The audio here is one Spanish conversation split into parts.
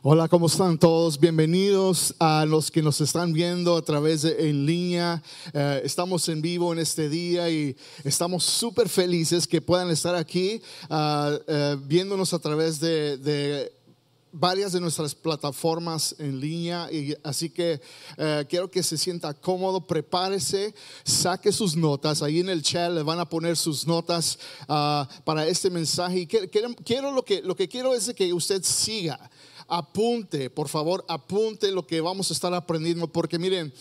Hola, ¿cómo están todos? Bienvenidos a los que nos están viendo a través de en línea. Eh, estamos en vivo en este día y estamos súper felices que puedan estar aquí ah, eh, viéndonos a través de, de varias de nuestras plataformas en línea y así que eh, quiero que se sienta cómodo, prepárese, saque sus notas, ahí en el chat le van a poner sus notas ah, para este mensaje y quiero, lo, que, lo que quiero es que usted siga apunte, por favor, apunte lo que vamos a estar aprendiendo, porque miren,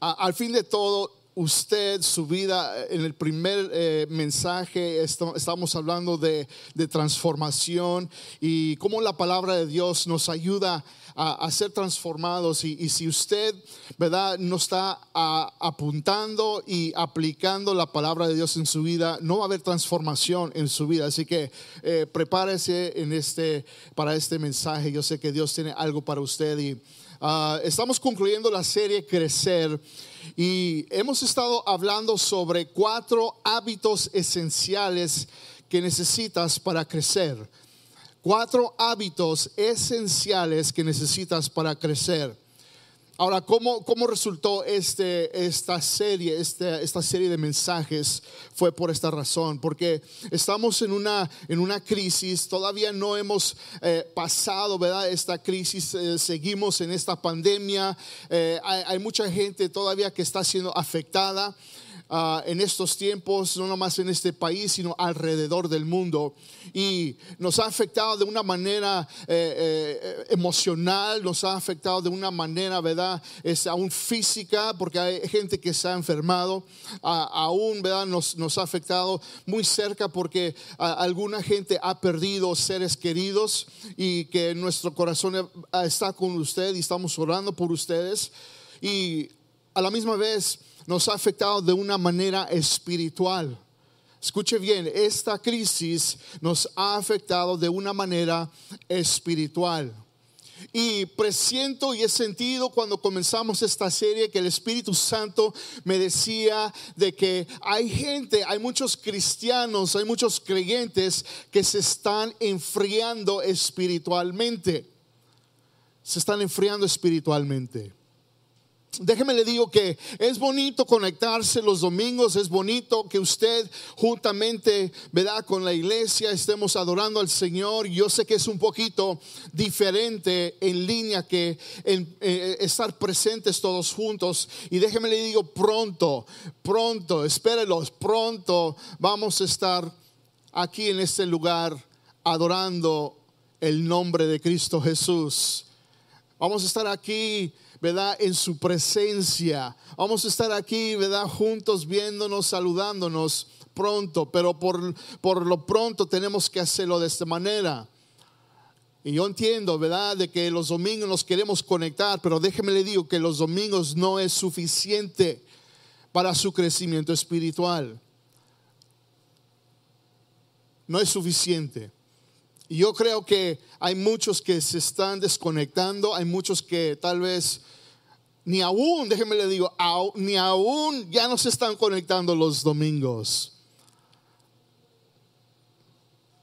al fin de todo, usted, su vida, en el primer eh, mensaje estamos hablando de, transformación y cómo la palabra de Dios nos ayuda a, ser transformados. Y, si usted, ¿verdad?, no está apuntando y aplicando la palabra de Dios en su vida, no va a haber transformación en su vida. Así que eh, prepárese este, para este mensaje. Yo sé que Dios tiene algo para usted y ah, estamos concluyendo la serie Crecer. Y hemos estado hablando sobre cuatro hábitos esenciales que necesitas para crecer. Cuatro hábitos esenciales que necesitas para crecer. Ahora, ¿cómo, cómo resultó este, esta, serie, este, esta serie de mensajes? Fue por esta razón, porque estamos en una, en una crisis, todavía no hemos eh, pasado, ¿verdad? Esta crisis, eh, seguimos en esta pandemia, eh, hay, hay mucha gente todavía que está siendo afectada. Ah, en estos tiempos, no nomás en este país, sino alrededor del mundo. Y nos ha afectado de una manera eh, eh, emocional, nos ha afectado de una manera, ¿verdad? Es aún física, porque hay gente que se ha enfermado, aún, ¿verdad? Nos, nos, ha afectado muy cerca porque alguna gente ha perdido seres queridos y que nuestro corazón está con usted y estamos orando por ustedes. Y a la misma vez, nos ha afectado de una manera espiritual. Escuche bien, esta crisis nos ha afectado de una manera espiritual. Y presiento y he sentido cuando comenzamos esta serie que el Espíritu Santo me decía de que hay gente, hay muchos cristianos, hay muchos creyentes que se están enfriando espiritualmente. Se están enfriando espiritualmente. Déjeme le digo que es bonito conectarse los domingos, es bonito que usted juntamente, ¿verdad? Con la iglesia estemos adorando al Señor. Yo sé que es un poquito diferente en línea que eh, estar presentes todos juntos. Y déjeme le digo pronto, pronto, espérelos, pronto vamos a estar aquí en este lugar adorando el nombre de Cristo Jesús. Vamos a estar aquí ¿verdad? En su presencia. Vamos a estar aquí, ¿verdad? Juntos viéndonos, saludándonos pronto, pero por, por lo pronto tenemos que hacerlo de esta manera. Y yo entiendo, ¿verdad? De que los domingos nos queremos conectar, pero déjeme le digo que los domingos no es suficiente para su crecimiento espiritual. No es suficiente. Y yo creo que hay muchos que se están desconectando, hay muchos que tal vez ni aún, déjenme le digo, ni aún ya no se están conectando los domingos.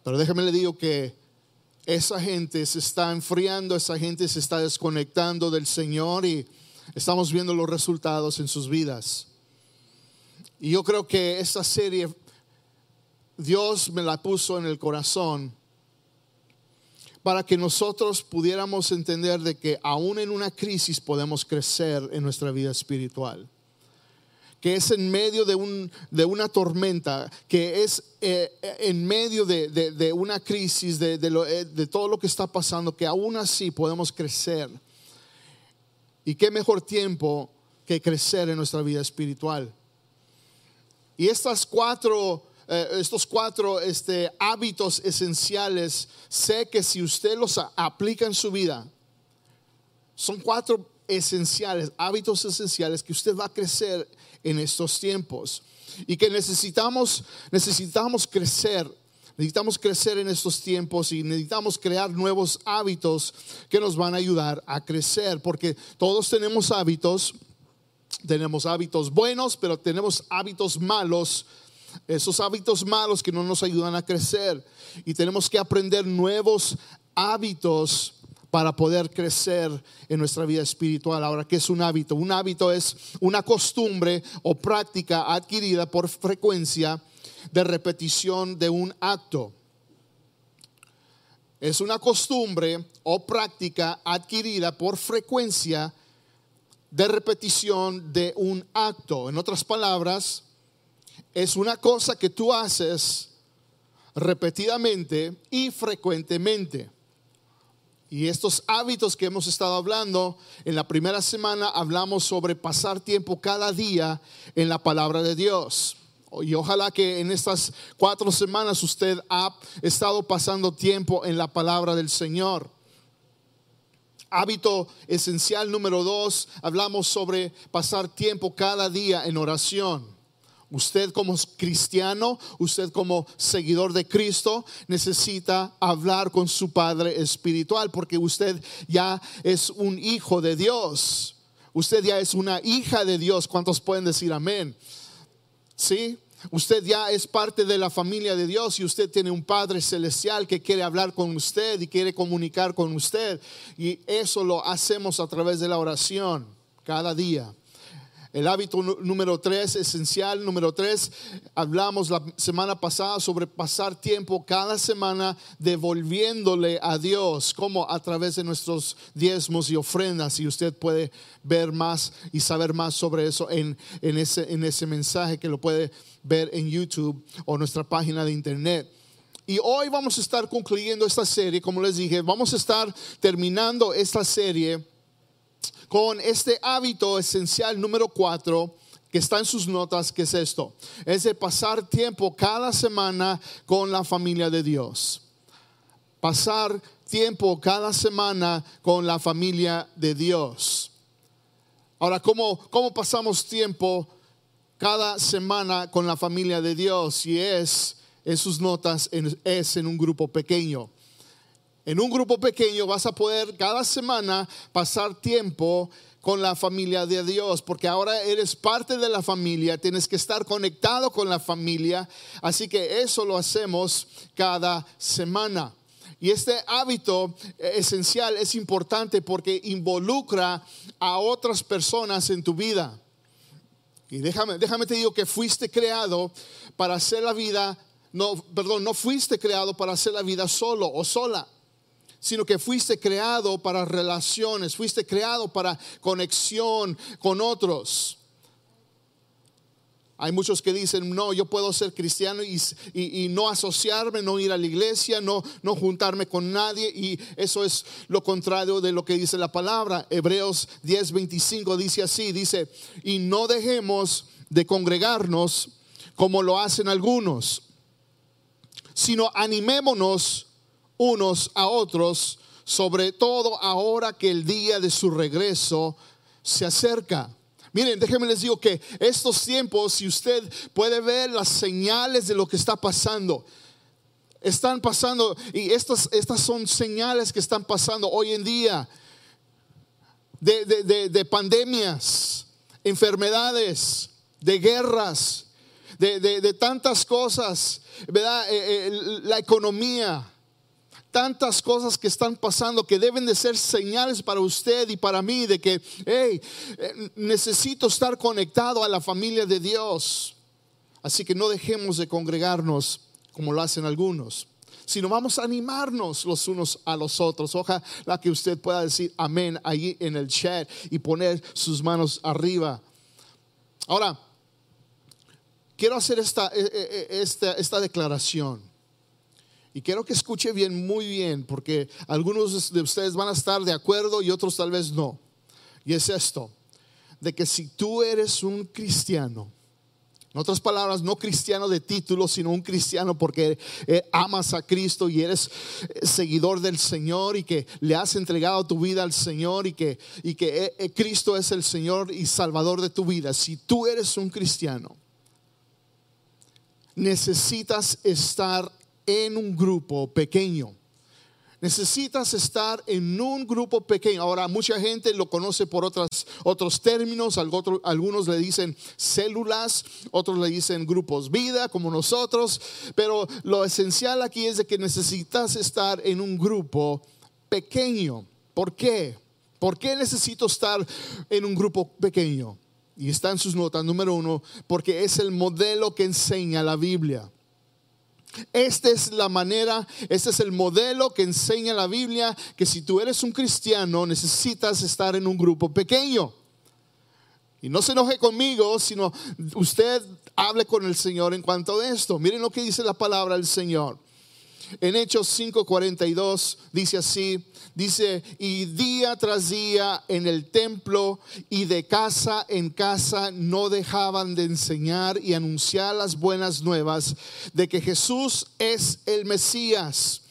Pero déjenme le digo que esa gente se está enfriando, esa gente se está desconectando del Señor y estamos viendo los resultados en sus vidas. Y yo creo que esta serie Dios me la puso en el corazón para que nosotros pudiéramos entender de que aún en una crisis podemos crecer en nuestra vida espiritual. Que es en medio de, un, de una tormenta, que es eh, en medio de, una crisis, de, eh, de todo lo que está pasando, que aún así podemos crecer. Y qué mejor tiempo que crecer en nuestra vida espiritual. Y estas cuatro eh, estos cuatro este, hábitos esenciales, sé que si usted los aplica en su vida, son cuatro esenciales, hábitos esenciales que usted va a crecer en estos tiempos y que necesitamos, necesitamos crecer. Necesitamos crecer en estos tiempos y necesitamos crear nuevos hábitos que nos van a ayudar a crecer, porque todos tenemos hábitos, tenemos hábitos buenos, pero tenemos hábitos malos esos hábitos malos que no nos ayudan a crecer. Y tenemos que aprender nuevos hábitos para poder crecer en nuestra vida espiritual. Ahora, ¿qué es un hábito? Un hábito es una costumbre o práctica adquirida por frecuencia de repetición de un acto. Es una costumbre o práctica adquirida por frecuencia de repetición de un acto. En otras palabras, es una cosa que tú haces repetidamente y frecuentemente. Y estos hábitos que hemos estado hablando, en la primera semana hablamos sobre pasar tiempo cada día en la palabra de Dios. Y ojalá que en estas cuatro semanas usted ha estado pasando tiempo en la palabra del Señor. Hábito esencial número dos, hablamos sobre pasar tiempo cada día en oración. Usted como cristiano, usted como seguidor de Cristo, necesita hablar con su Padre Espiritual porque usted ya es un hijo de Dios. Usted ya es una hija de Dios. ¿Cuántos pueden decir amén? ¿Sí? Usted ya es parte de la familia de Dios y usted tiene un Padre celestial que quiere hablar con usted y quiere comunicar con usted. Y eso lo hacemos a través de la oración cada día. El hábito número tres, esencial número tres, hablamos la semana pasada sobre pasar tiempo cada semana devolviéndole a Dios, como a través de nuestros diezmos y ofrendas. Y usted puede ver más y saber más sobre eso en, en, ese, en ese mensaje que lo puede ver en YouTube o nuestra página de internet. Y hoy vamos a estar concluyendo esta serie, como les dije, vamos a estar terminando esta serie con este hábito esencial número cuatro que está en sus notas, que es esto, es de pasar tiempo cada semana con la familia de Dios. Pasar tiempo cada semana con la familia de Dios. Ahora, ¿cómo, cómo pasamos tiempo cada semana con la familia de Dios? Y es, en sus notas, es en un grupo pequeño en un grupo pequeño vas a poder cada semana pasar tiempo con la familia de Dios, porque ahora eres parte de la familia, tienes que estar conectado con la familia, así que eso lo hacemos cada semana. Y este hábito esencial es importante porque involucra a otras personas en tu vida. Y déjame, déjame te digo que fuiste creado para hacer la vida, no, perdón, no fuiste creado para hacer la vida solo o sola sino que fuiste creado para relaciones, fuiste creado para conexión con otros. Hay muchos que dicen, no, yo puedo ser cristiano y, no asociarme, no ir a la iglesia, no, no juntarme con nadie. Y eso es lo contrario de lo que dice la palabra. Hebreos 10:25 dice así, dice, y no dejemos de congregarnos como lo hacen algunos, sino animémonos unos a otros, sobre todo ahora que el día de su regreso se acerca. Miren, déjenme les digo que estos tiempos, si usted puede ver las señales de lo que está pasando, están pasando, y estas, estas son señales que están pasando hoy en día de, de, pandemias, enfermedades, de guerras, de, tantas cosas, ¿verdad? Eh, eh, la economía tantas cosas que están pasando que deben de ser señales para usted y para mí de que, hey, eh, necesito estar conectado a la familia de Dios. Así que no dejemos de congregarnos como lo hacen algunos, sino vamos a animarnos los unos a los otros. Ojalá que usted pueda decir amén ahí en el chat y poner sus manos arriba. Ahora, quiero hacer esta, eh, eh, esta, esta declaración. Y quiero que escuche bien, muy bien, porque algunos de ustedes van a estar de acuerdo y otros tal vez no. Y es esto, de que si tú eres un cristiano, en otras palabras, no cristiano de título, sino un cristiano porque eh, amas a Cristo y eres eh, seguidor del Señor y que le has entregado tu vida al Señor y que, y que eh, Cristo es el Señor y Salvador de tu vida. Si tú eres un cristiano, necesitas estar en un grupo pequeño. Necesitas estar en un grupo pequeño. Ahora, mucha gente lo conoce por otras, otros términos. Algunos le dicen células, otros le dicen grupos vida, como nosotros. Pero lo esencial aquí es de que necesitas estar en un grupo pequeño. ¿Por qué? ¿Por qué necesito estar en un grupo pequeño? Y está en sus notas, número uno, porque es el modelo que enseña la Biblia. Esta es la manera, este es el modelo que enseña la Biblia, que si tú eres un cristiano necesitas estar en un grupo pequeño. Y no se enoje conmigo, sino usted hable con el Señor en cuanto a esto. Miren lo que dice la palabra del Señor. En Hechos 5:42 dice así, dice, y día tras día en el templo y de casa en casa no dejaban de enseñar y anunciar las buenas nuevas de que Jesús es el Mesías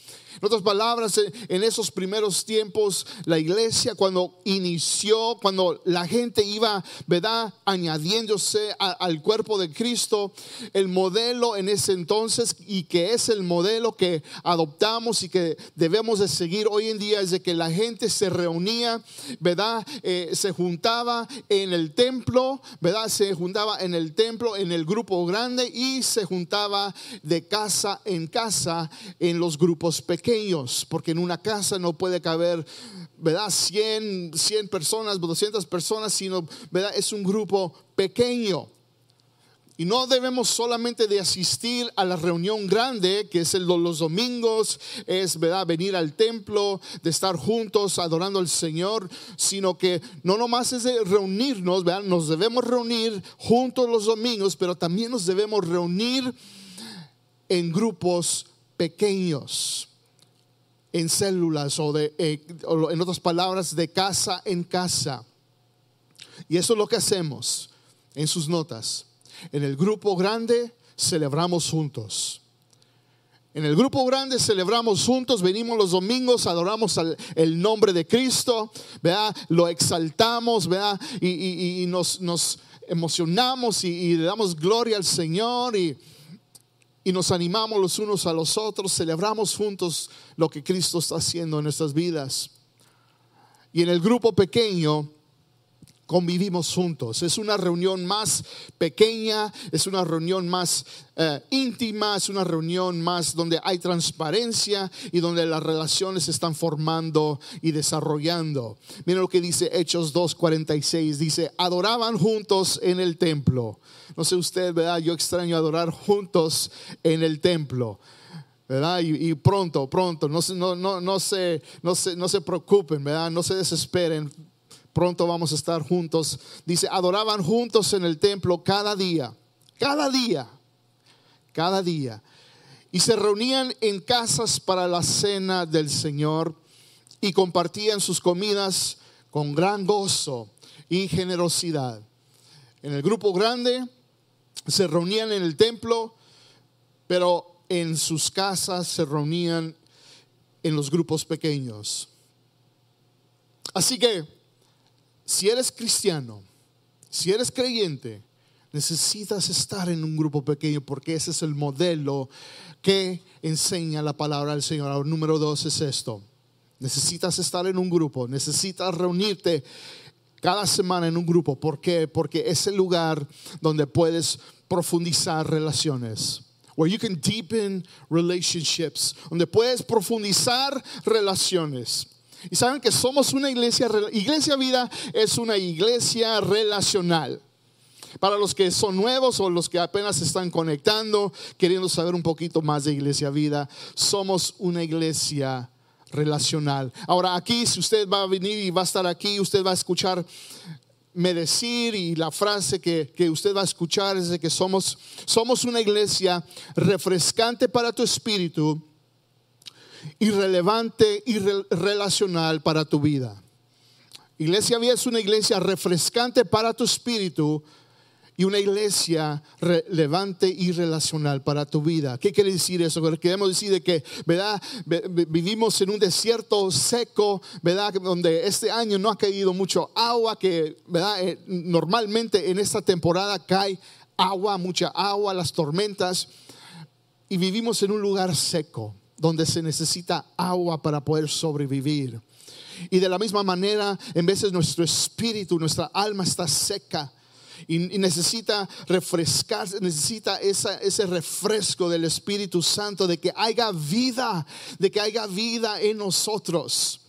en otras palabras, en esos primeros tiempos, la iglesia cuando inició, cuando la gente iba, ¿verdad? Añadiéndose al cuerpo de Cristo, el modelo en ese entonces y que es el modelo que adoptamos y que debemos de seguir hoy en día es de que la gente se reunía, ¿verdad? Eh, se juntaba en el templo, ¿verdad? Se juntaba en el templo, en el grupo grande y se juntaba de casa en casa en los grupos pequeños porque en una casa no puede caber, ¿verdad? 100, 100 personas, 200 personas, sino, ¿verdad? Es un grupo pequeño. Y no debemos solamente de asistir a la reunión grande, que es el, los domingos, es ¿verdad? venir al templo, de estar juntos adorando al Señor, sino que no nomás es de reunirnos, ¿verdad? nos debemos reunir juntos los domingos, pero también nos debemos reunir en grupos pequeños en células o, de, eh, en otras palabras, de casa en casa. Y eso es lo que hacemos en sus notas. En el grupo grande celebramos juntos. En el grupo grande celebramos juntos, venimos los domingos, adoramos el nombre de Cristo, ¿verdad? lo exaltamos ¿verdad? Y, nos, nos, emocionamos y, y, le damos gloria al Señor y, y nos animamos los unos a los otros, celebramos juntos lo que Cristo está haciendo en nuestras vidas. Y en el grupo pequeño convivimos juntos. Es una reunión más pequeña, es una reunión más eh, íntima, es una reunión más donde hay transparencia y donde las relaciones se están formando y desarrollando. Miren lo que dice Hechos 2.46, dice, adoraban juntos en el templo. No sé usted, ¿verdad? Yo extraño adorar juntos en el templo. ¿verdad? Y, pronto, pronto, no, no, no, no, se, no, se, no se preocupen, ¿verdad? No se desesperen pronto vamos a estar juntos. Dice, adoraban juntos en el templo cada día, cada día, cada día. Y se reunían en casas para la cena del Señor y compartían sus comidas con gran gozo y generosidad. En el grupo grande se reunían en el templo, pero en sus casas se reunían en los grupos pequeños. Así que si eres cristiano, si eres creyente, necesitas estar en un grupo pequeño porque ese es el modelo que enseña la palabra del Señor. número dos es esto. Necesitas estar en un grupo, necesitas reunirte cada semana en un grupo. ¿Por qué? Porque es el lugar donde puedes profundizar relaciones. Where you can deepen relationships, donde puedes profundizar relaciones. Y saben que somos una iglesia, iglesia vida es una iglesia relacional. Para los que son nuevos o los que apenas están conectando, queriendo saber un poquito más de iglesia vida, somos una iglesia relacional. Ahora aquí, si usted va a venir y va a estar aquí, usted va a escuchar me decir y la frase que, que, usted va a escuchar es de que somos, somos una iglesia refrescante para tu espíritu irrelevante y relacional para tu vida. Iglesia Vía es una iglesia refrescante para tu espíritu y una iglesia relevante y relacional para tu vida. ¿Qué quiere decir eso? Queremos decir de que, ¿verdad? Vivimos en un desierto seco, ¿verdad? Donde este año no ha caído mucho agua, que, ¿verdad? Eh, normalmente en esta temporada cae agua, mucha agua, las tormentas, y vivimos en un lugar seco donde se necesita agua para poder sobrevivir. Y de la misma manera, en veces nuestro espíritu, nuestra alma está seca y, necesita refrescar, necesita ese refresco del Espíritu Santo, de que haya vida, de que haya vida en nosotros.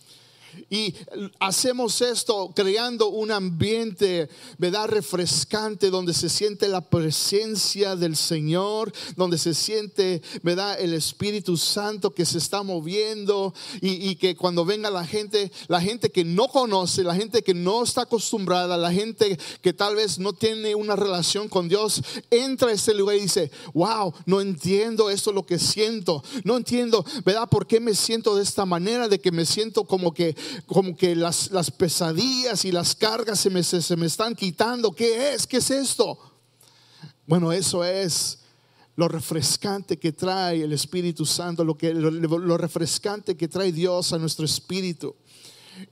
Y hacemos esto creando un ambiente, ¿verdad? Refrescante, donde se siente la presencia del Señor, donde se siente, ¿verdad? El Espíritu Santo que se está moviendo y, y, que cuando venga la gente, la gente que no conoce, la gente que no está acostumbrada, la gente que tal vez no tiene una relación con Dios, entra a este lugar y dice, wow, no entiendo esto lo que siento, no entiendo, ¿verdad? ¿Por qué me siento de esta manera? De que me siento como que como que las, las pesadillas y las cargas se me, se, me están quitando. ¿Qué es? ¿Qué es esto? Bueno, eso es lo refrescante que trae el Espíritu Santo, lo, que, lo refrescante que trae Dios a nuestro espíritu.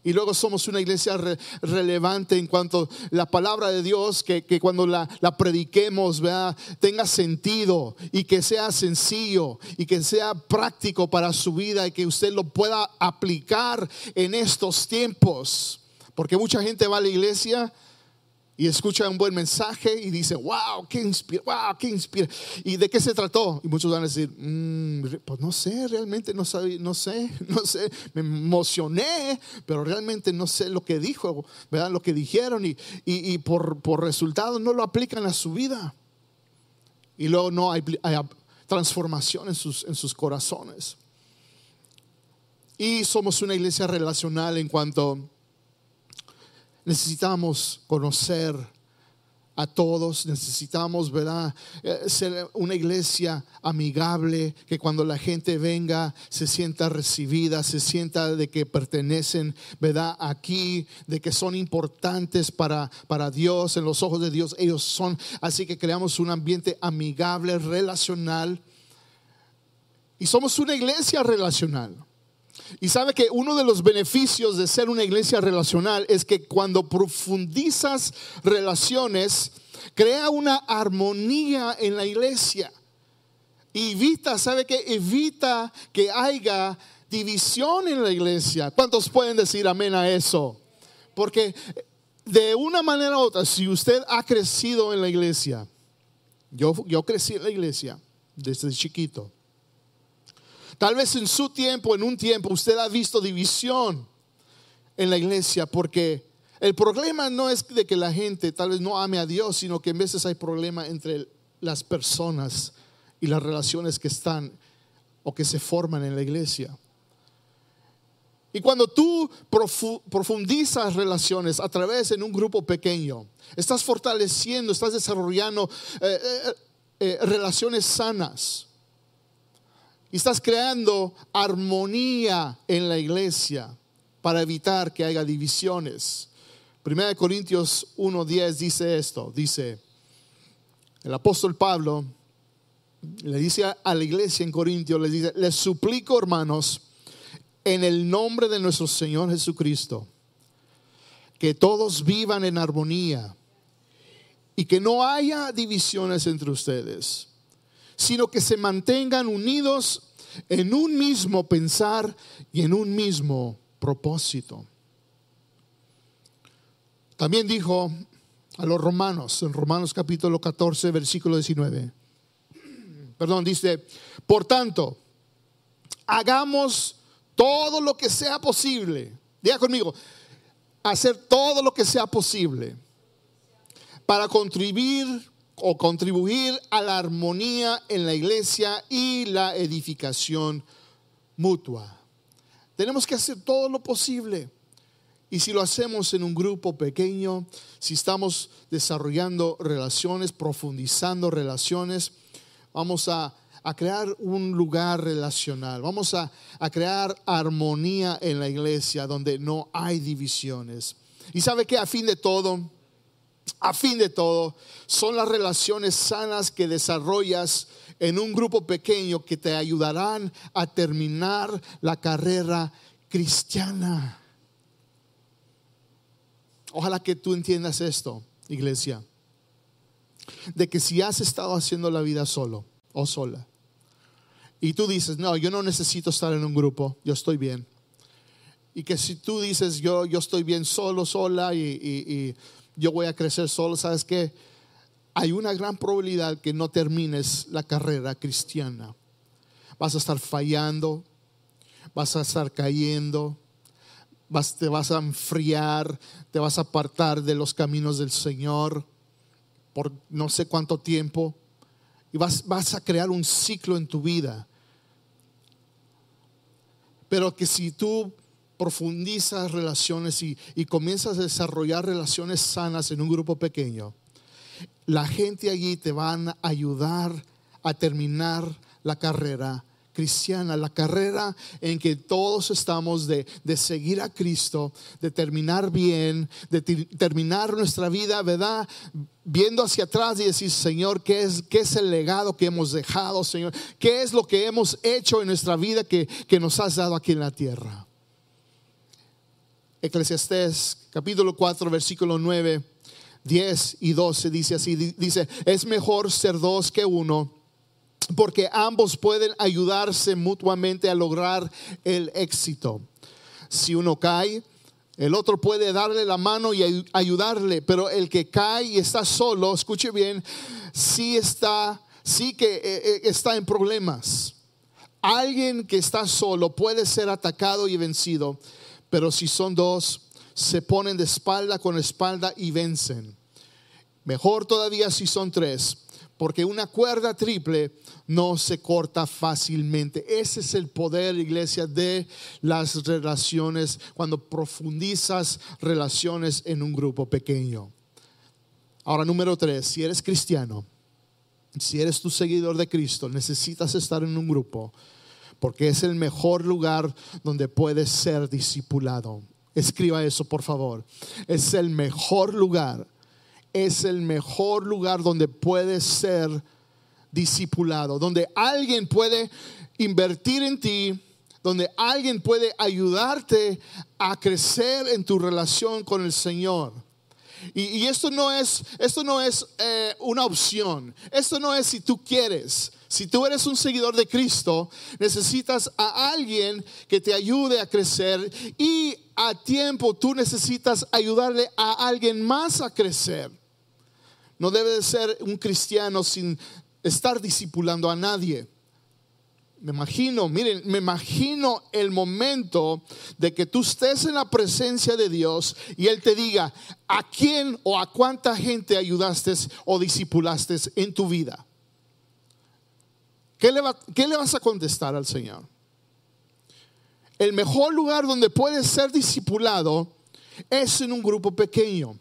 Y luego somos una iglesia relevante en cuanto la palabra de Dios, que, cuando la, prediquemos tenga sentido y que sea sencillo y que sea práctico para su vida y que usted lo pueda aplicar en estos tiempos. Porque mucha gente va a la iglesia y escucha un buen mensaje y dice, wow, qué inspira, wow, qué inspira. ¿Y de qué se trató? Y muchos van a decir, mm, pues no sé, realmente no, no sé, no sé, me emocioné, pero realmente no sé lo que dijo, ¿verdad? Lo que dijeron y, y, por, por resultado no lo aplican a su vida. Y luego no hay, hay transformación en sus, en sus corazones. Y somos una iglesia relacional en cuanto necesitamos conocer a todos, necesitamos, ¿verdad? Eh, ser una iglesia amigable, que cuando la gente venga se sienta recibida, se sienta de que pertenecen, ¿verdad? Aquí, de que son importantes para, para Dios, en los ojos de Dios, ellos son. Así que creamos un ambiente amigable, relacional. Y somos una iglesia relacional. Y sabe que uno de los beneficios de ser una iglesia relacional es que cuando profundizas relaciones, crea una armonía en la iglesia. Evita, ¿sabe que Evita que haya división en la iglesia. ¿Cuántos pueden decir amén a eso? Porque de una manera u otra, si usted ha crecido en la iglesia, yo, yo crecí en la iglesia desde chiquito. Tal vez en su tiempo, en un tiempo, usted ha visto división en la iglesia porque el problema no es de que la gente tal vez no ame a Dios, sino que en veces hay problema entre las personas y las relaciones que están o que se forman en la iglesia. Y cuando tú profundizas relaciones a través de un grupo pequeño, estás fortaleciendo, estás desarrollando eh, eh, eh, relaciones sanas y estás creando armonía en la iglesia para evitar que haya divisiones. Primera de Corintios 1.10 dice esto, dice, el apóstol Pablo le dice a la iglesia en Corintios, le dice, les suplico hermanos, en el nombre de nuestro Señor Jesucristo, que todos vivan en armonía y que no haya divisiones entre ustedes sino que se mantengan unidos en un mismo pensar y en un mismo propósito. También dijo a los romanos, en Romanos capítulo 14, versículo 19, perdón, dice, por tanto, hagamos todo lo que sea posible, diga conmigo, hacer todo lo que sea posible para contribuir o contribuir a la armonía en la iglesia y la edificación mutua. Tenemos que hacer todo lo posible. Y si lo hacemos en un grupo pequeño, si estamos desarrollando relaciones, profundizando relaciones, vamos a, crear un lugar relacional, vamos a, a crear armonía en la iglesia donde no hay divisiones. Y sabe que a fin de todo, a fin de todo, son las relaciones sanas que desarrollas en un grupo pequeño que te ayudarán a terminar la carrera cristiana. Ojalá que tú entiendas esto, iglesia, de que si has estado haciendo la vida solo o sola, y tú dices, no, yo no necesito estar en un grupo, yo estoy bien. Y que si tú dices, yo, yo estoy bien solo, sola, y yo voy a crecer solo, ¿sabes qué? Hay una gran probabilidad que no termines la carrera cristiana. Vas a estar fallando, vas a estar cayendo, vas, te vas a enfriar, te vas a apartar de los caminos del Señor por no sé cuánto tiempo y vas, vas a crear un ciclo en tu vida. Pero que si tú profundizas relaciones y, y, comienzas a desarrollar relaciones sanas en un grupo pequeño, la gente allí te van a ayudar a terminar la carrera cristiana, la carrera en que todos estamos de, de seguir a Cristo, de terminar bien, de terminar nuestra vida, ¿verdad? Viendo hacia atrás y decir, Señor, ¿qué es, qué es el legado que hemos dejado, Señor? ¿Qué es lo que hemos hecho en nuestra vida que, que nos has dado aquí en la tierra? Eclesiastés capítulo 4, versículo 9, 10 y 12 dice así, dice, es mejor ser dos que uno porque ambos pueden ayudarse mutuamente a lograr el éxito. Si uno cae, el otro puede darle la mano y ayudarle, pero el que cae y está solo, escuche bien, sí está, sí que eh, eh, está en problemas. Alguien que está solo puede ser atacado y vencido, pero si son dos, se ponen de espalda con espalda y vencen. Mejor todavía si son tres porque una cuerda triple no se corta fácilmente. Ese es el poder, iglesia, de las relaciones cuando profundizas relaciones en un grupo pequeño. Ahora, número tres, si eres cristiano, si eres tu seguidor de Cristo, necesitas estar en un grupo porque es el mejor lugar donde puedes ser discipulado. Escriba eso, por favor. Es el mejor lugar es el mejor lugar donde puedes ser discipulado, donde alguien puede invertir en ti, donde alguien puede ayudarte a crecer en tu relación con el Señor. Y, esto no es, esto no es eh, una opción, esto no es si tú quieres. Si tú eres un seguidor de Cristo, necesitas a alguien que te ayude a crecer y a tiempo tú necesitas ayudarle a alguien más a crecer. No debe de ser un cristiano sin estar discipulando a nadie. Me imagino, miren, me imagino el momento de que tú estés en la presencia de Dios y Él te diga a quién o a cuánta gente ayudaste o discipulaste en tu vida. ¿Qué le, ¿Qué le vas a contestar al Señor? El mejor lugar donde puedes ser discipulado es en un grupo pequeño.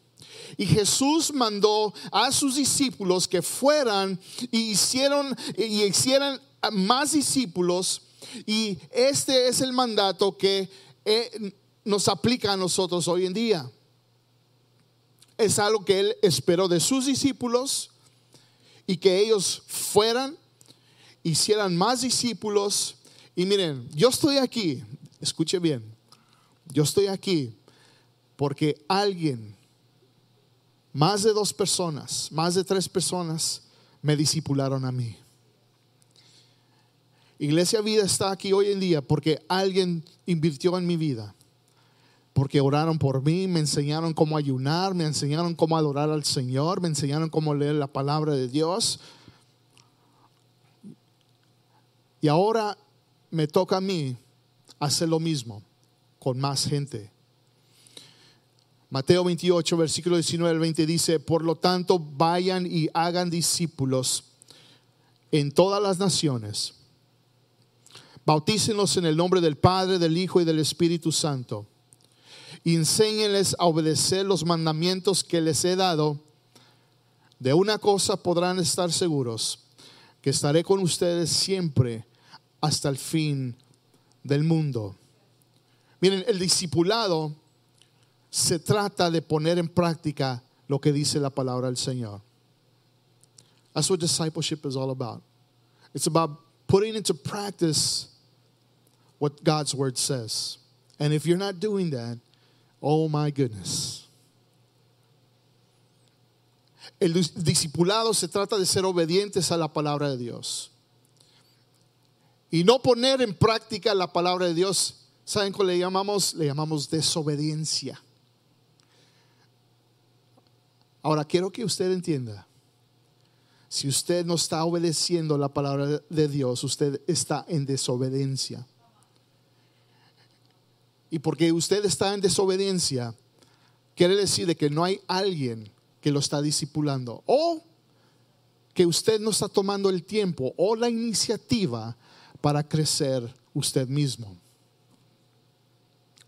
Y Jesús mandó a sus discípulos que fueran y hicieron y hicieran más discípulos. Y este es el mandato que eh, nos aplica a nosotros hoy en día. Es algo que Él esperó de sus discípulos y que ellos fueran, hicieran más discípulos. Y miren, yo estoy aquí, escuche bien, yo estoy aquí porque alguien más de dos personas, más de tres personas me discipularon a mí. Iglesia Vida está aquí hoy en día porque alguien invirtió en mi vida. Porque oraron por mí, me enseñaron cómo ayunar, me enseñaron cómo adorar al Señor, me enseñaron cómo leer la palabra de Dios. Y ahora me toca a mí hacer lo mismo con más gente Mateo 28, versículo 19 al 20 dice, por lo tanto, vayan y hagan discípulos en todas las naciones. Bautícenlos en el nombre del Padre, del Hijo y del Espíritu Santo. Enséñenles a obedecer los mandamientos que les he dado. De una cosa podrán estar seguros, que estaré con ustedes siempre hasta el fin del mundo. Miren, el discipulado se trata de poner en práctica lo que dice la palabra del Señor. That's what discipleship is all about. It's about putting into practice what God's word says. And if you're not doing that, oh my goodness. El discipulado se trata de ser obedientes a la palabra de Dios. Y no poner en práctica la palabra de Dios, ¿saben cómo le llamamos? Le llamamos desobediencia. Ahora quiero que usted entienda, si usted no está obedeciendo la palabra de Dios, usted está en desobediencia. y porque usted está en desobediencia, quiere decir de que no hay alguien que lo está discipulando o que usted no está tomando el tiempo o la iniciativa para crecer usted mismo.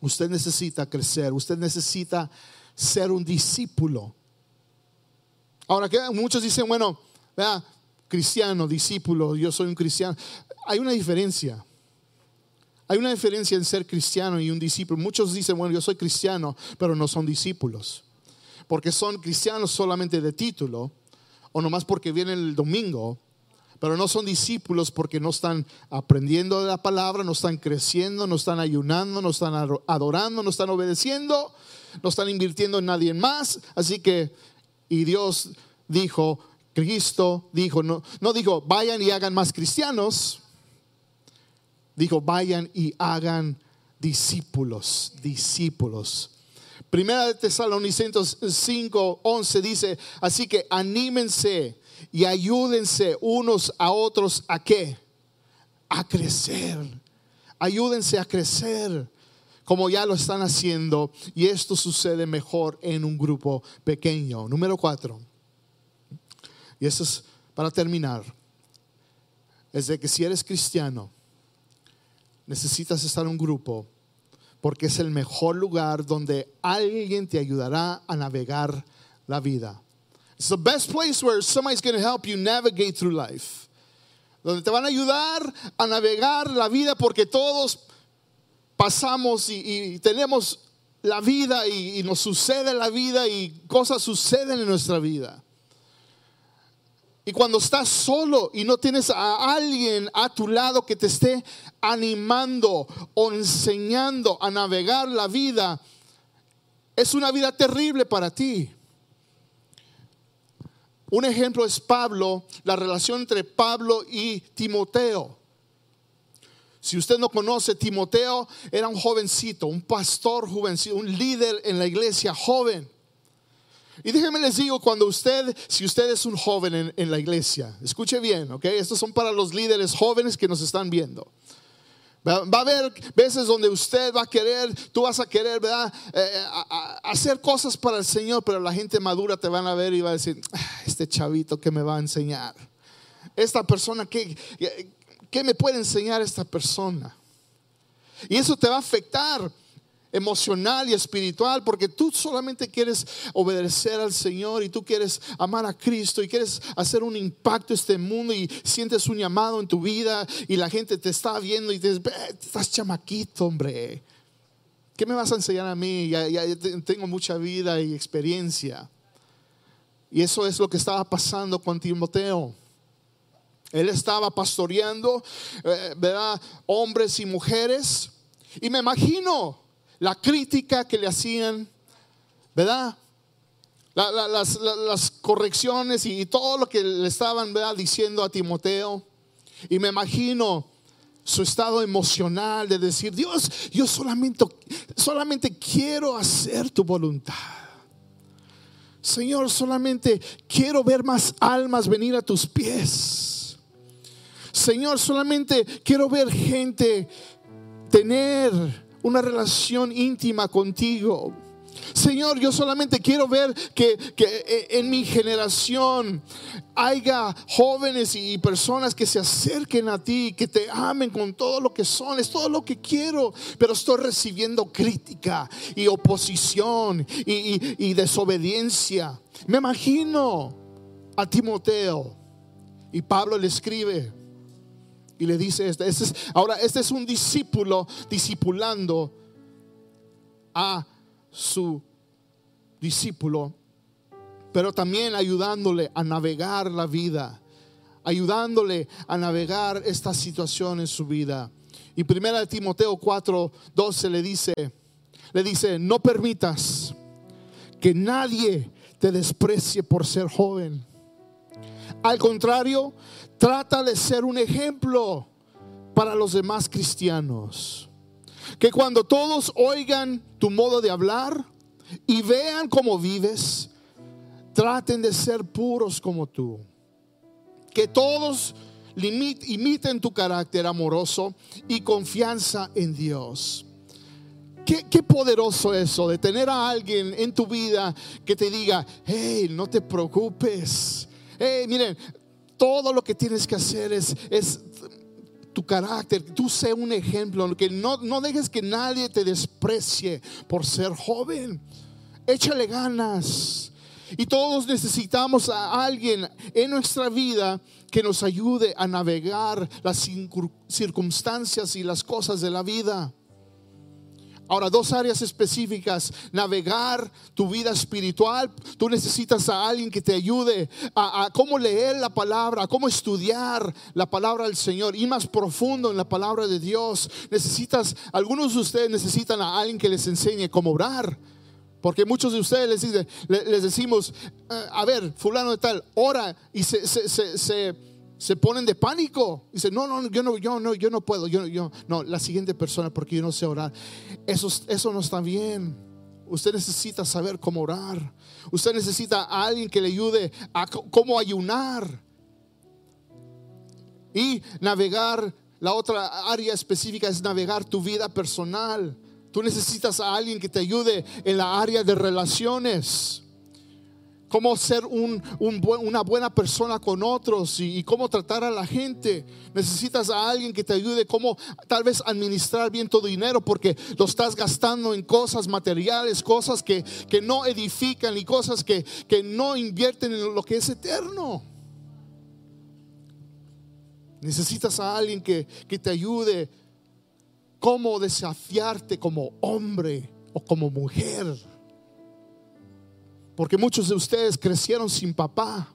Usted necesita crecer, usted necesita ser un discípulo. Ahora que muchos dicen, bueno, vea, cristiano, discípulo, yo soy un cristiano. Hay una diferencia. Hay una diferencia en ser cristiano y un discípulo. Muchos dicen, bueno, yo soy cristiano, pero no son discípulos. Porque son cristianos solamente de título o nomás porque vienen el domingo, pero no son discípulos porque no están aprendiendo de la palabra, no están creciendo, no están ayunando, no están adorando, no están obedeciendo, no están invirtiendo en nadie más. Así que, y Dios dijo, Cristo dijo, no, no dijo, vayan y hagan más cristianos, dijo, vayan y hagan discípulos, discípulos. Primera de Tesalonicenses 5, 11 dice, así que anímense y ayúdense unos a otros a qué? A crecer. Ayúdense a crecer como ya lo están haciendo y esto sucede mejor en un grupo pequeño. Número cuatro. Y eso es para terminar. Es de que si eres cristiano, necesitas estar en un grupo porque es el mejor lugar donde alguien te ayudará a navegar la vida. It's the best place where somebody's going to help you navigate through life. Donde te van a ayudar a navegar la vida porque todos pasamos y, tenemos la vida y, nos sucede la vida y cosas suceden en nuestra vida. Y cuando estás solo y no tienes a alguien a tu lado que te esté animando o enseñando a navegar la vida, es una vida terrible para ti. Un ejemplo es Pablo, la relación entre Pablo y Timoteo. Si usted no conoce, Timoteo era un jovencito, un pastor jovencito, un líder en la iglesia joven. Y déjenme les digo, cuando usted, si usted es un joven en, la iglesia, escuche bien, ok, estos son para los líderes jóvenes que nos están viendo. Va, a haber veces donde usted va a querer, tú vas a querer, ¿verdad? Eh, eh, hacer cosas para el Señor, pero la gente madura te van a ver y va a decir, ah, este chavito que me va a enseñar. Esta persona, ¿qué, ¿qué me puede enseñar esta persona? Y eso te va a afectar emocional y espiritual, porque tú solamente quieres obedecer al Señor y tú quieres amar a Cristo y quieres hacer un impacto en este mundo y sientes un llamado en tu vida y la gente te está viendo y te dice, estás chamaquito, hombre. ¿Qué me vas a enseñar a mí? Ya, tengo mucha vida y experiencia. Y eso es lo que estaba pasando con Timoteo. Él estaba pastoreando, eh, ¿verdad? Hombres y mujeres. Y me imagino la crítica que le hacían, ¿verdad? las, correcciones y, todo lo que le estaban diciendo a Timoteo. Y me imagino su estado emocional de decir, Dios, yo solamente, solamente quiero hacer tu voluntad. Señor, solamente quiero ver más almas venir a tus pies. Señor, solamente quiero ver gente tener una relación íntima contigo. Señor, yo solamente quiero ver que, eh, en mi generación haya jóvenes y personas que se acerquen a ti, que te amen con todo lo que son, es todo lo que quiero, pero estoy recibiendo crítica y oposición y, desobediencia. Me imagino a Timoteo y Pablo le escribe, y le dice este, es, ahora este es un discípulo discipulando a su discípulo, pero también ayudándole a navegar la vida, ayudándole a navegar esta situación en su vida. Y primera de Timoteo 4, 12 le dice, le dice, no permitas que nadie te desprecie por ser joven. Al contrario, Trata de ser un ejemplo para los demás cristianos. Que cuando todos oigan tu modo de hablar y vean cómo vives, traten de ser puros como tú. Que todos imiten tu carácter amoroso y confianza en Dios. Qué, qué, poderoso eso, de tener a alguien en tu vida que te diga, hey, no te preocupes. Hey, miren, todo lo que tienes que hacer es, es tu carácter, tú sé un ejemplo, que no, no dejes que nadie te desprecie por ser joven. Échale ganas. Y todos necesitamos a alguien en nuestra vida que nos ayude a navegar las circunstancias y las cosas de la vida. Ahora, dos áreas específicas. Navegar tu vida espiritual. Tú necesitas a alguien que te ayude a, cómo leer la palabra, a cómo estudiar la palabra del Señor. Y más profundo en la palabra de Dios. Necesitas, algunos de ustedes necesitan a alguien que les enseñe cómo orar. Porque muchos de ustedes les, les decimos, eh, a ver, fulano de tal, ora y se, se se ponen de pánico. Dicen, no, no, yo no, yo no, yo no puedo, yo, yo, no, la siguiente persona porque yo no sé orar. Eso, eso no está bien. Usted necesita saber cómo orar. Usted necesita a alguien que le ayude a cómo ayunar. Y navegar, la otra área específica es navegar tu vida personal. Tú necesitas a alguien que te ayude en la área de relaciones cómo ser una buena persona con otros y, cómo tratar a la gente. Necesitas a alguien que te ayude cómo tal vez administrar bien tu dinero porque lo estás gastando en cosas materiales, cosas que, no edifican y cosas que, que no invierten en lo que es eterno. Necesitas a alguien que, que te ayude cómo desafiarte como hombre o como mujer. Porque muchos de ustedes crecieron sin papá.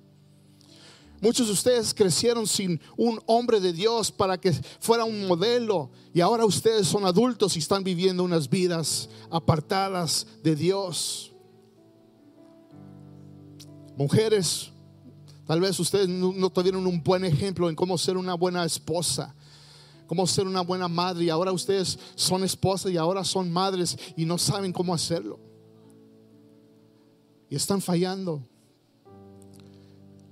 Muchos de ustedes crecieron sin un hombre de Dios para que fuera un modelo. Y ahora ustedes son adultos y están viviendo unas vidas apartadas de Dios. Mujeres, tal vez ustedes no, tuvieron un buen ejemplo en cómo ser una buena esposa cómo ser una buena madre y ahora ustedes son esposas y ahora son madres y no saben cómo hacerlo y están fallando.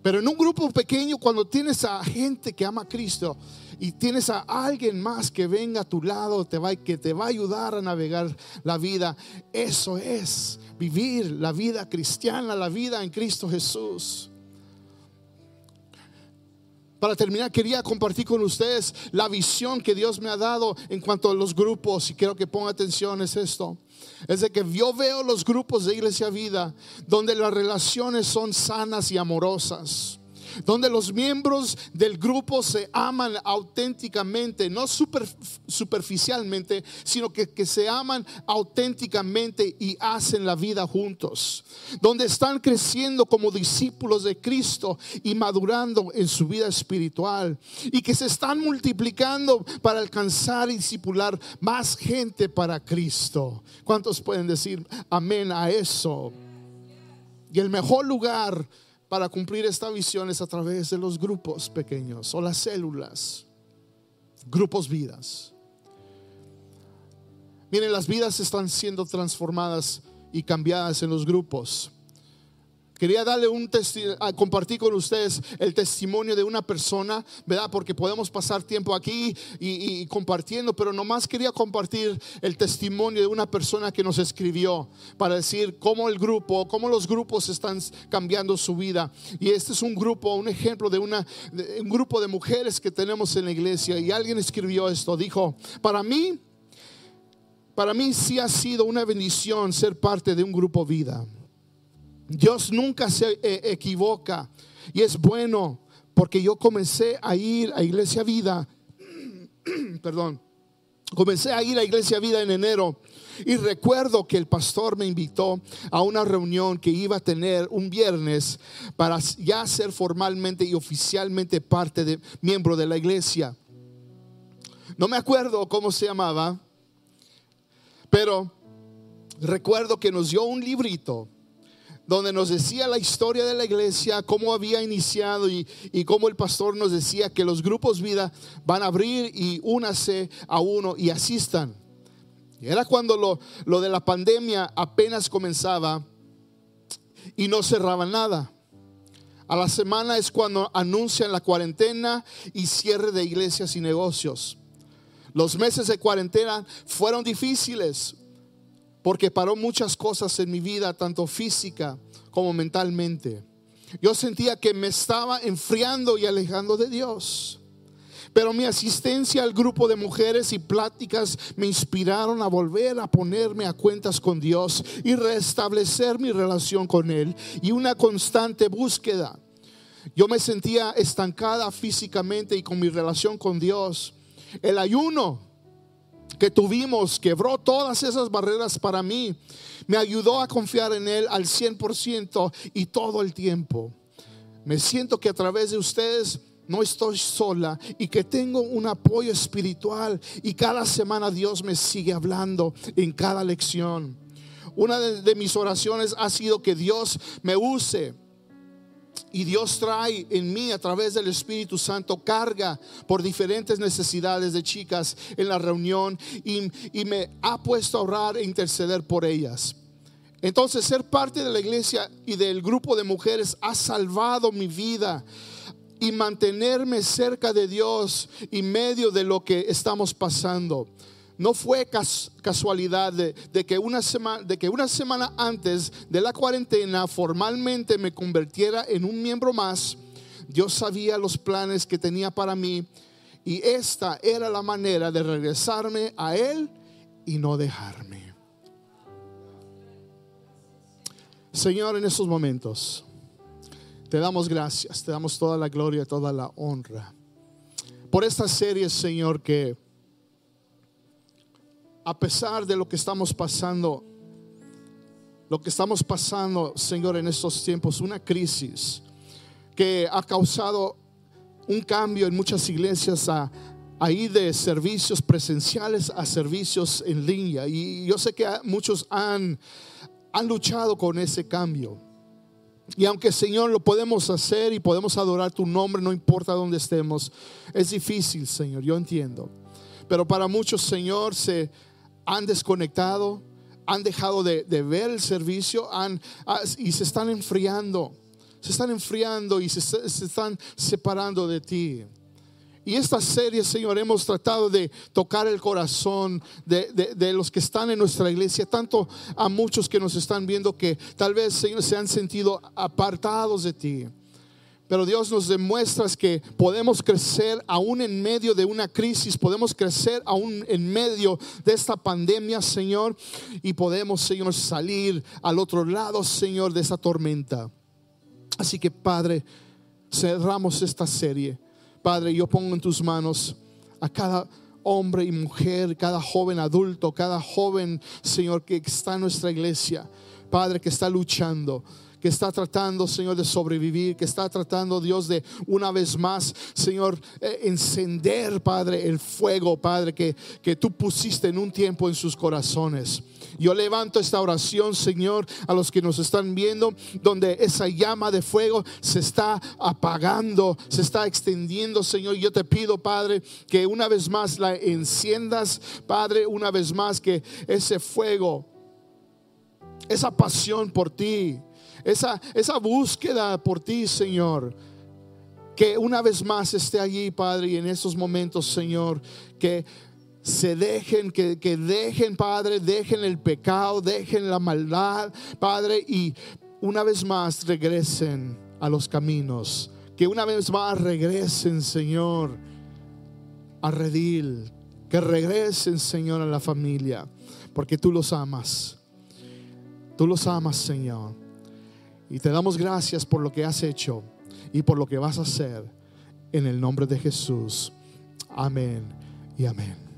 Pero en un grupo pequeño, cuando tienes a gente que ama a Cristo y tienes a alguien más que venga a tu lado, te va, que te va a ayudar a navegar la vida, eso es vivir la vida cristiana, la vida en Cristo Jesús. Para terminar, quería compartir con ustedes la visión que Dios me ha dado en cuanto a los grupos y quiero que pongan atención es esto. Es de que yo veo los grupos de Iglesia Vida donde las relaciones son sanas y amorosas donde los miembros del grupo se aman auténticamente, no superficialmente, sino que, que se aman auténticamente y hacen la vida juntos, donde están creciendo como discípulos de Cristo y madurando en su vida espiritual y que se están multiplicando para alcanzar y discipular más gente para Cristo. ¿Cuántos pueden decir amén a eso? Y el mejor lugar para cumplir esta visión es a través de los grupos pequeños o las células, grupos vidas. Miren, las vidas están siendo transformadas y cambiadas en los grupos. Quería darle un a compartir con ustedes el testimonio de una persona, ¿verdad? Porque podemos pasar tiempo aquí y, compartiendo, pero nomás quería compartir el testimonio de una persona que nos escribió para decir cómo el grupo, cómo los grupos están cambiando su vida. Y este es un grupo, un ejemplo de una, un grupo de mujeres que tenemos en la iglesia. Y alguien escribió esto, dijo, para mí, para mí sí ha sido una bendición ser parte de un grupo vida. Dios nunca se eh, equivoca y es bueno porque yo comencé a ir a Iglesia Vida, perdón, comencé a ir a Iglesia Vida en enero y recuerdo que el pastor me invitó a una reunión que iba a tener un viernes para ya ser formalmente y oficialmente parte de miembro de la iglesia. No me acuerdo cómo se llamaba, pero recuerdo que nos dio un librito donde nos decía la historia de la iglesia, cómo había iniciado y, y cómo el pastor nos decía que los grupos vida van a abrir y únase a uno y asistan. Era cuando lo, lo de la pandemia apenas comenzaba y no cerraba nada. A la semana es cuando anuncian la cuarentena y cierre de iglesias y negocios. Los meses de cuarentena fueron difíciles porque paró muchas cosas en mi vida, tanto física como mentalmente. Yo sentía que me estaba enfriando y alejando de Dios. Pero mi asistencia al grupo de mujeres y pláticas me inspiraron a volver a ponerme a cuentas con Dios y restablecer mi relación con Él y una constante búsqueda. Yo me sentía estancada físicamente y con mi relación con Dios. El ayuno que tuvimos quebró todas esas barreras para mí. Me ayudó a confiar en Él al 100% y todo el tiempo. Me siento que a través de ustedes no estoy sola y que tengo un apoyo espiritual y cada semana Dios me sigue hablando en cada lección. Una de, mis oraciones ha sido que Dios me use y Dios trae en mí a través del Espíritu Santo carga por diferentes necesidades de chicas en la reunión y, y, me ha puesto a orar e interceder por ellas. Entonces ser parte de la iglesia y del grupo de mujeres ha salvado mi vida y mantenerme cerca de Dios y medio de lo que estamos pasando. No fue casualidad de, que una semana, de que una semana antes de la cuarentena formalmente me convirtiera en un miembro más. Dios sabía los planes que tenía para mí y esta era la manera de regresarme a Él y no dejarme. Señor, en estos momentos te damos gracias, te damos toda la gloria, toda la honra por esta serie, Señor, que a pesar de lo que estamos pasando, lo que estamos pasando, Señor, en estos tiempos, una crisis que ha causado un cambio en muchas iglesias a, ir de servicios presenciales a servicios en línea. Y yo sé que muchos han, han luchado con ese cambio. Y aunque Señor lo podemos hacer y podemos adorar tu nombre, no importa dónde estemos, es difícil, Señor, yo entiendo. Pero para muchos, Señor, se, han desconectado, han dejado de, ver el servicio han, ah, y se están enfriando, se están enfriando y se, están separando de ti. Y esta serie, Señor, hemos tratado de tocar el corazón de, de, los que están en nuestra iglesia, tanto a muchos que nos están viendo que tal vez, Señor, se han sentido apartados de ti. Pero Dios nos demuestra que podemos crecer aún en medio de una crisis, podemos crecer aún en medio de esta pandemia, Señor, y podemos, Señor, salir al otro lado, Señor, de esa tormenta. Así que, Padre, cerramos esta serie. Padre, yo pongo en tus manos a cada hombre y mujer, cada joven adulto, cada joven, Señor, que está en nuestra iglesia. Padre, que está luchando que está tratando, Señor, de sobrevivir, que está tratando, Dios, de una vez más, Señor, eh, encender, Padre, el fuego, Padre, que, que tú pusiste en un tiempo en sus corazones. Yo levanto esta oración, Señor, a los que nos están viendo, donde esa llama de fuego se está apagando, se está extendiendo, Señor. Yo te pido, Padre, que una vez más la enciendas, Padre, una vez más que ese fuego, esa pasión por ti, esa, esa búsqueda por ti, Señor. Que una vez más esté allí, Padre, y en estos momentos, Señor, que se dejen, que, que, dejen, Padre, dejen el pecado, dejen la maldad, Padre, y una vez más regresen a los caminos. Que una vez más regresen, Señor, a Redil. Que regresen, Señor, a la familia. Porque tú los amas. Tú los amas, Señor. Y te damos gracias por lo que has hecho y por lo que vas a hacer. En el nombre de Jesús. Amén y amén.